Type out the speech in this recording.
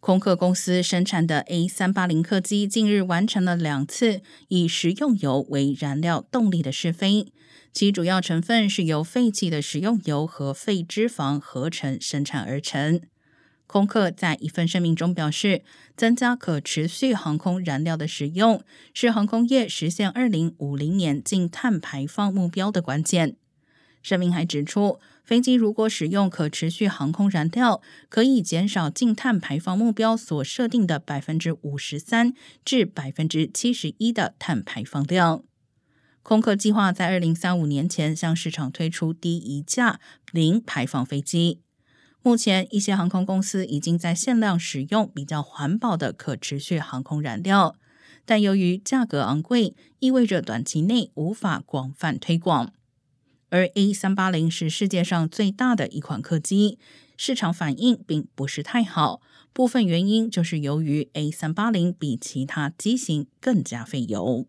空客公司生产的 A 三八零客机近日完成了两次以食用油为燃料动力的试飞，其主要成分是由废弃的食用油和废脂肪合成生产而成。空客在一份声明中表示，增加可持续航空燃料的使用是航空业实现二零五零年净碳排放目标的关键。声明还指出，飞机如果使用可持续航空燃料，可以减少净碳排放目标所设定的百分之五十三至百分之七十一的碳排放量。空客计划在二零三五年前向市场推出第一架零排放飞机。目前，一些航空公司已经在限量使用比较环保的可持续航空燃料，但由于价格昂贵，意味着短期内无法广泛推广。而 A 三八零是世界上最大的一款客机，市场反应并不是太好。部分原因就是由于 A 三八零比其他机型更加费油。